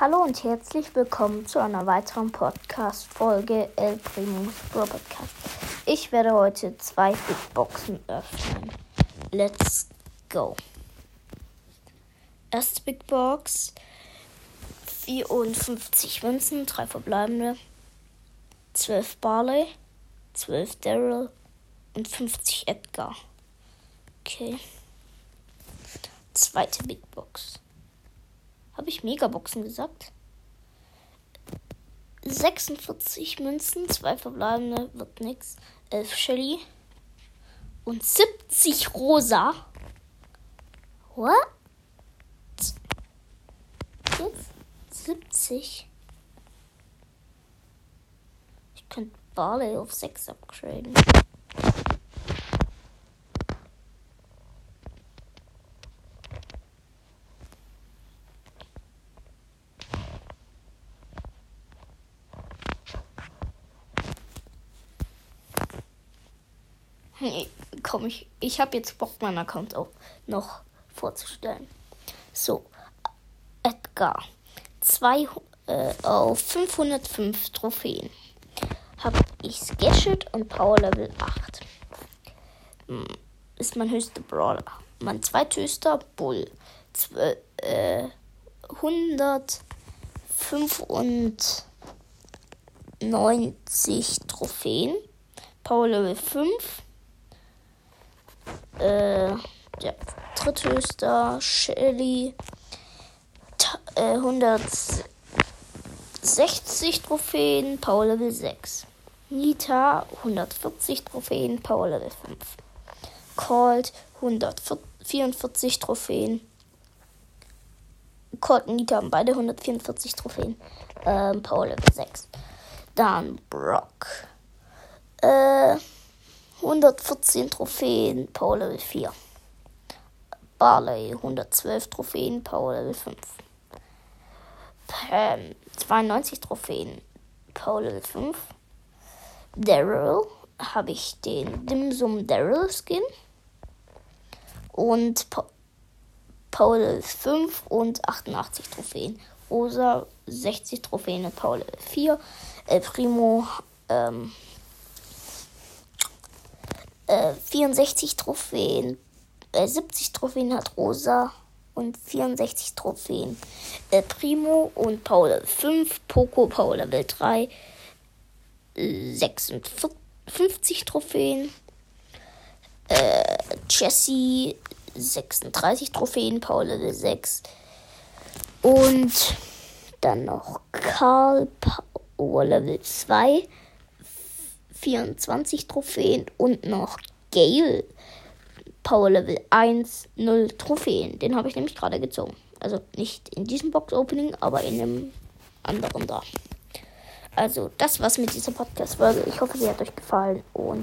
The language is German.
Hallo und herzlich willkommen zu einer weiteren Podcast-Folge El Primus Pro Podcast. Ich werde heute zwei Big Boxen öffnen. Let's go. Erste Big Box: 54 Münzen, 3 verbleibende, 12 Barley, 12 Daryl und 50 Edgar. Okay. Zweite Big Box. Habe ich Megaboxen gesagt? 46 Münzen, 2 verbleibende, wird nix. 11 Shelly. Und 70 Rosa. What? Jetzt 70. Ich könnte Barley auf 6 upgraden. Nee, komm, ich, ich habe jetzt Bock, meinen Account auch noch vorzustellen. So, Edgar. Zwei, äh, auf 505 Trophäen habe ich Sketchet und Power Level 8. Hm, ist mein höchster Brawler. Mein zweithöchster Bull. Zwe äh, 195 Trophäen. Power Level 5 äh, ja, dritthöchster Shelly äh, 160 Trophäen, Power Level 6. Nita 140 Trophäen, Power Level 5. Colt 144 Trophäen. Colt und Nita haben beide 144 Trophäen, ähm, Power Level 6. Dann Brock. Äh, 114 Trophäen, Power Level 4. Barley, 112 Trophäen, Power Level 5. Pam, 92 Trophäen, Power Level 5. Daryl, habe ich den Dimsum Daryl Skin. Und pa Power Level 5 und 88 Trophäen. Rosa, 60 Trophäen und Level 4. El Primo, ähm, 64 Trophäen, äh, 70 Trophäen hat Rosa und 64 Trophäen äh, Primo und Paul 5, Poco Paul Level 3, 56 Trophäen, äh, Jessie 36 Trophäen, Paul Level 6 und dann noch Karl Power Level 2 24 Trophäen und noch Gale Power Level 1, 0 Trophäen. Den habe ich nämlich gerade gezogen. Also nicht in diesem Box Opening, aber in einem anderen da. Also, das war's mit dieser Podcast-Folge. Ich hoffe, sie hat euch gefallen und